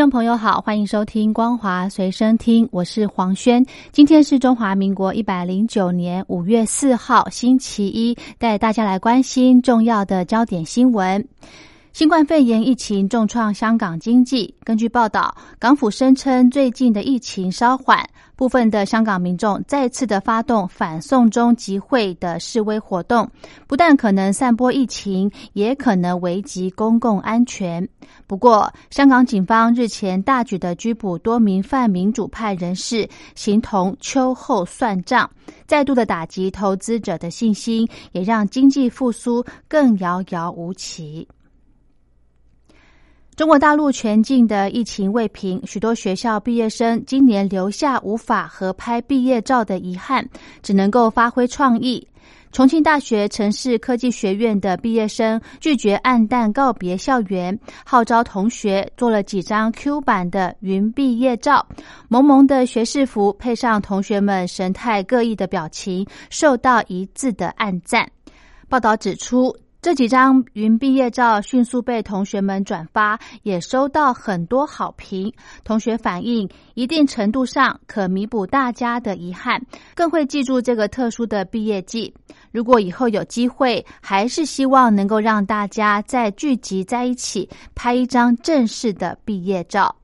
众朋友好，欢迎收听光华随身听，我是黄轩。今天是中华民国一百零九年五月四号，星期一，带大家来关心重要的焦点新闻。新冠肺炎疫情重创香港经济。根据报道，港府声称最近的疫情稍缓，部分的香港民众再次的发动反送中集会的示威活动，不但可能散播疫情，也可能危及公共安全。不过，香港警方日前大举的拘捕多名泛民主派人士，形同秋后算账，再度的打击投资者的信心，也让经济复苏更遥遥无期。中国大陆全境的疫情未平，许多学校毕业生今年留下无法合拍毕业照的遗憾，只能够发挥创意。重庆大学城市科技学院的毕业生拒绝暗淡告别校园，号召同学做了几张 Q 版的云毕业照，萌萌的学士服配上同学们神态各异的表情，受到一致的暗赞。报道指出。这几张云毕业照迅速被同学们转发，也收到很多好评。同学反映，一定程度上可弥补大家的遗憾，更会记住这个特殊的毕业季。如果以后有机会，还是希望能够让大家再聚集在一起，拍一张正式的毕业照。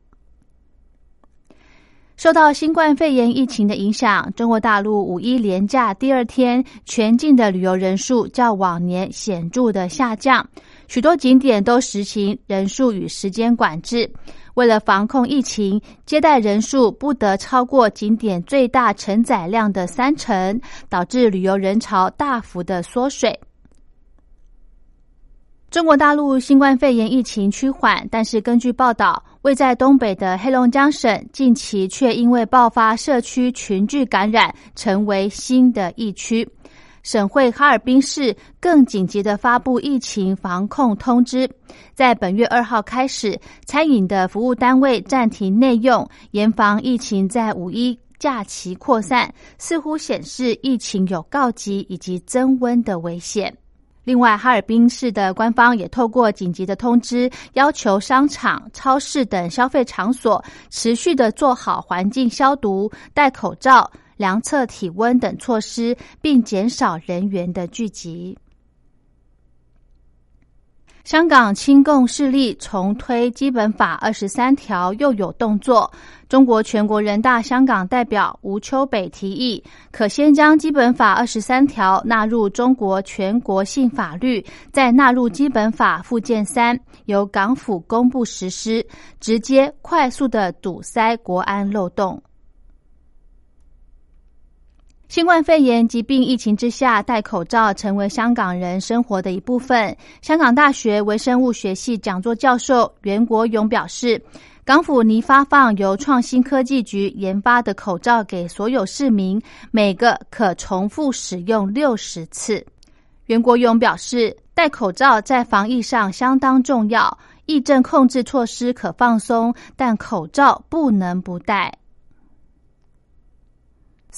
受到新冠肺炎疫情的影响，中国大陆五一连假第二天，全境的旅游人数较往年显著的下降，许多景点都实行人数与时间管制。为了防控疫情，接待人数不得超过景点最大承载量的三成，导致旅游人潮大幅的缩水。中国大陆新冠肺炎疫情趋缓，但是根据报道，位在东北的黑龙江省近期却因为爆发社区群聚感染，成为新的疫区。省会哈尔滨市更紧急的发布疫情防控通知，在本月二号开始，餐饮的服务单位暂停内用，严防疫情在五一假期扩散，似乎显示疫情有告急以及增温的危险。另外，哈尔滨市的官方也透过紧急的通知，要求商场、超市等消费场所持续的做好环境消毒、戴口罩、量测体温等措施，并减少人员的聚集。香港亲共势力重推基本法二十三条又有动作。中国全国人大香港代表吴秋北提议，可先将基本法二十三条纳入中国全国性法律，再纳入基本法附件三，由港府公布实施，直接快速的堵塞国安漏洞。新冠肺炎疾病疫情之下，戴口罩成为香港人生活的一部分。香港大学微生物学系讲座教授袁国勇表示，港府拟发放由创新科技局研发的口罩给所有市民，每个可重复使用六十次。袁国勇表示，戴口罩在防疫上相当重要，疫症控制措施可放松，但口罩不能不戴。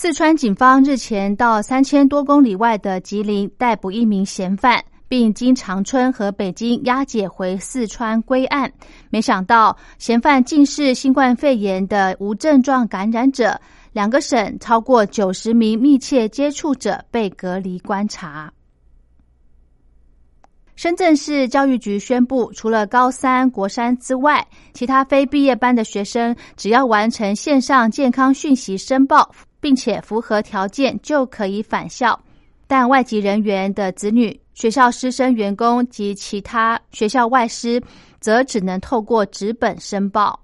四川警方日前到三千多公里外的吉林逮捕一名嫌犯，并经长春和北京押解回四川归案。没想到，嫌犯竟是新冠肺炎的无症状感染者。两个省超过九十名密切接触者被隔离观察。深圳市教育局宣布，除了高三国三之外，其他非毕业班的学生只要完成线上健康讯息申报。并且符合条件就可以返校，但外籍人员的子女、学校师生、员工及其他学校外师，则只能透过纸本申报。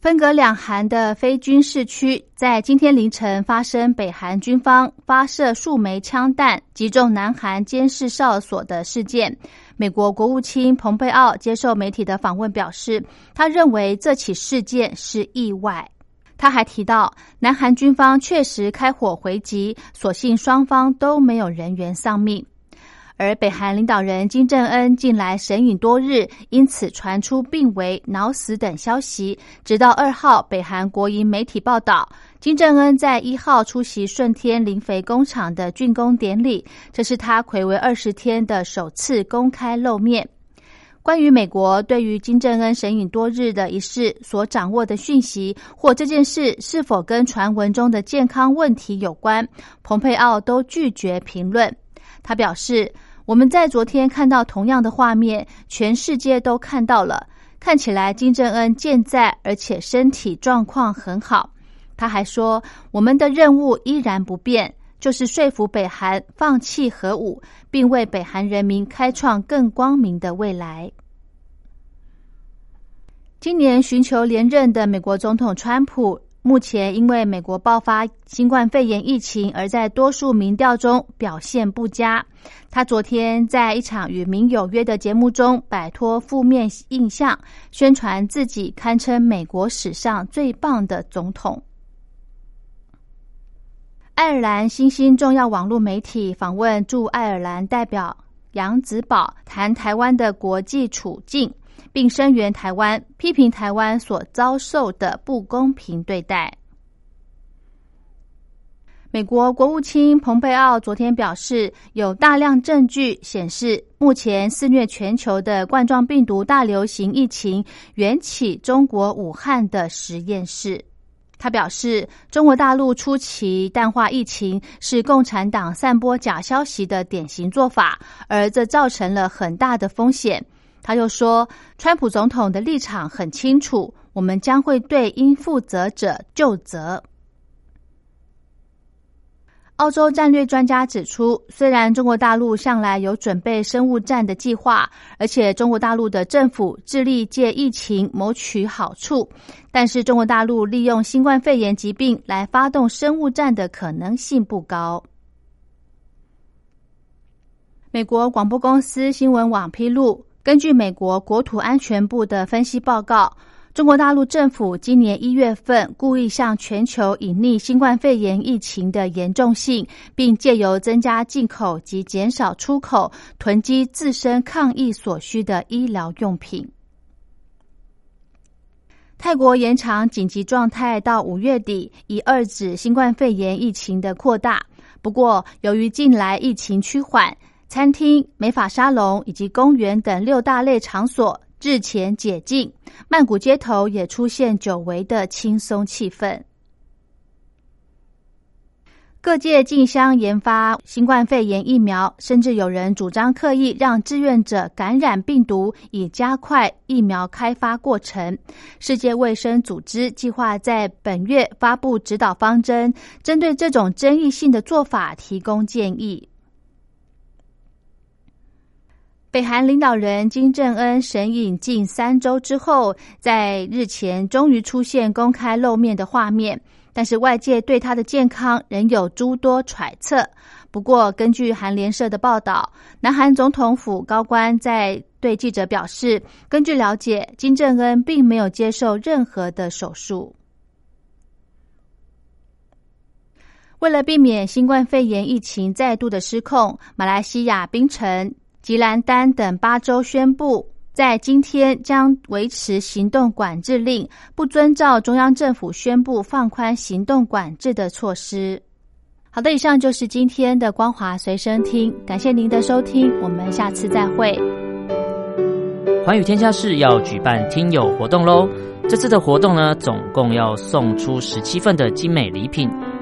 分隔两韩的非军事区，在今天凌晨发生北韩军方发射数枚枪弹击中南韩监视哨所的事件。美国国务卿蓬佩奥接受媒体的访问表示，他认为这起事件是意外。他还提到，南韩军方确实开火回击，所幸双方都没有人员丧命。而北韩领导人金正恩近来神隐多日，因此传出病危、脑死等消息。直到二号，北韩国营媒体报道，金正恩在一号出席顺天磷肥工厂的竣工典礼，这是他魁违二十天的首次公开露面。关于美国对于金正恩神隐多日的一事所掌握的讯息，或这件事是否跟传闻中的健康问题有关，蓬佩奥都拒绝评论。他表示。我们在昨天看到同样的画面，全世界都看到了。看起来金正恩健在，而且身体状况很好。他还说，我们的任务依然不变，就是说服北韩放弃核武，并为北韩人民开创更光明的未来。今年寻求连任的美国总统川普。目前因为美国爆发新冠肺炎疫情，而在多数民调中表现不佳。他昨天在一场与民有约的节目中，摆脱负面印象，宣传自己堪称美国史上最棒的总统。爱尔兰新兴重要网络媒体访问驻爱尔兰代表杨子宝，谈台湾的国际处境。并声援台湾，批评台湾所遭受的不公平对待。美国国务卿蓬佩奥昨天表示，有大量证据显示，目前肆虐全球的冠状病毒大流行疫情缘起中国武汉的实验室。他表示，中国大陆初期淡化疫情是共产党散播假消息的典型做法，而这造成了很大的风险。他又说，川普总统的立场很清楚，我们将会对应负责者就责。澳洲战略专家指出，虽然中国大陆向来有准备生物战的计划，而且中国大陆的政府致力借疫情谋取好处，但是中国大陆利用新冠肺炎疾病来发动生物战的可能性不高。美国广播公司新闻网披露。根据美国国土安全部的分析报告，中国大陆政府今年一月份故意向全球隐匿新冠肺炎疫情的严重性，并借由增加进口及减少出口，囤积自身抗疫所需的医疗用品。泰国延长紧急状态到五月底，以遏制新冠肺炎疫情的扩大。不过，由于近来疫情趋缓。餐厅、美发沙龙以及公园等六大类场所日前解禁，曼谷街头也出现久违的轻松气氛。各界竞相研发新冠肺炎疫苗，甚至有人主张刻意让志愿者感染病毒，以加快疫苗开发过程。世界卫生组织计划在本月发布指导方针，针对这种争议性的做法提供建议。北韩领导人金正恩神隐近三周之后，在日前终于出现公开露面的画面，但是外界对他的健康仍有诸多揣测。不过，根据韩联社的报道，南韩总统府高官在对记者表示，根据了解，金正恩并没有接受任何的手术。为了避免新冠肺炎疫情再度的失控，马来西亚槟城。吉兰丹等八州宣布，在今天将维持行动管制令，不遵照中央政府宣布放宽行动管制的措施。好的，以上就是今天的光华随身听，感谢您的收听，我们下次再会。环宇天下室要举办听友活动喽！这次的活动呢，总共要送出十七份的精美礼品。